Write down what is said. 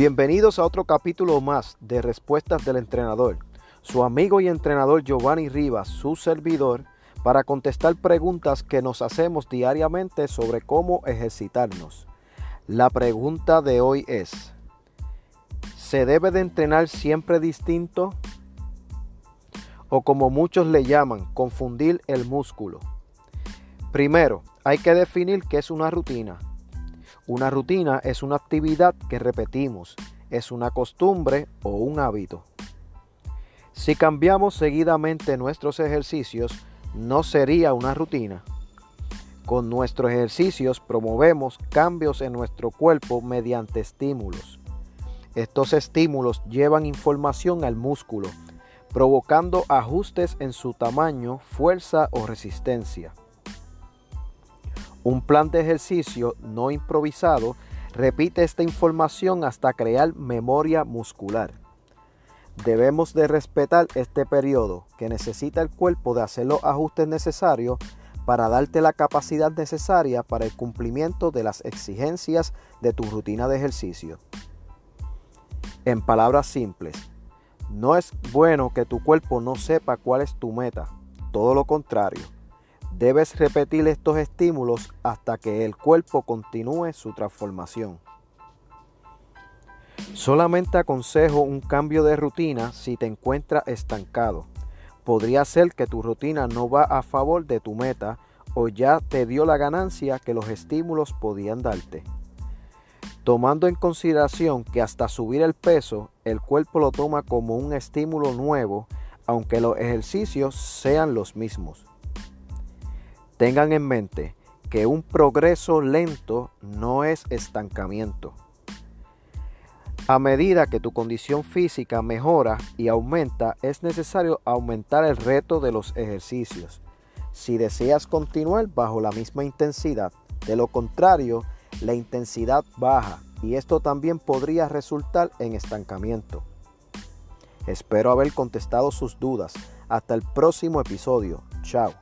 Bienvenidos a otro capítulo más de Respuestas del Entrenador. Su amigo y entrenador Giovanni Rivas, su servidor, para contestar preguntas que nos hacemos diariamente sobre cómo ejercitarnos. La pregunta de hoy es, ¿se debe de entrenar siempre distinto? O como muchos le llaman, confundir el músculo. Primero, hay que definir qué es una rutina. Una rutina es una actividad que repetimos, es una costumbre o un hábito. Si cambiamos seguidamente nuestros ejercicios, no sería una rutina. Con nuestros ejercicios promovemos cambios en nuestro cuerpo mediante estímulos. Estos estímulos llevan información al músculo, provocando ajustes en su tamaño, fuerza o resistencia. Un plan de ejercicio no improvisado repite esta información hasta crear memoria muscular. Debemos de respetar este periodo que necesita el cuerpo de hacer los ajustes necesarios para darte la capacidad necesaria para el cumplimiento de las exigencias de tu rutina de ejercicio. En palabras simples, no es bueno que tu cuerpo no sepa cuál es tu meta, todo lo contrario Debes repetir estos estímulos hasta que el cuerpo continúe su transformación. Solamente aconsejo un cambio de rutina si te encuentras estancado. Podría ser que tu rutina no va a favor de tu meta o ya te dio la ganancia que los estímulos podían darte. Tomando en consideración que hasta subir el peso el cuerpo lo toma como un estímulo nuevo, aunque los ejercicios sean los mismos. Tengan en mente que un progreso lento no es estancamiento. A medida que tu condición física mejora y aumenta, es necesario aumentar el reto de los ejercicios. Si deseas continuar bajo la misma intensidad, de lo contrario, la intensidad baja y esto también podría resultar en estancamiento. Espero haber contestado sus dudas. Hasta el próximo episodio. Chao.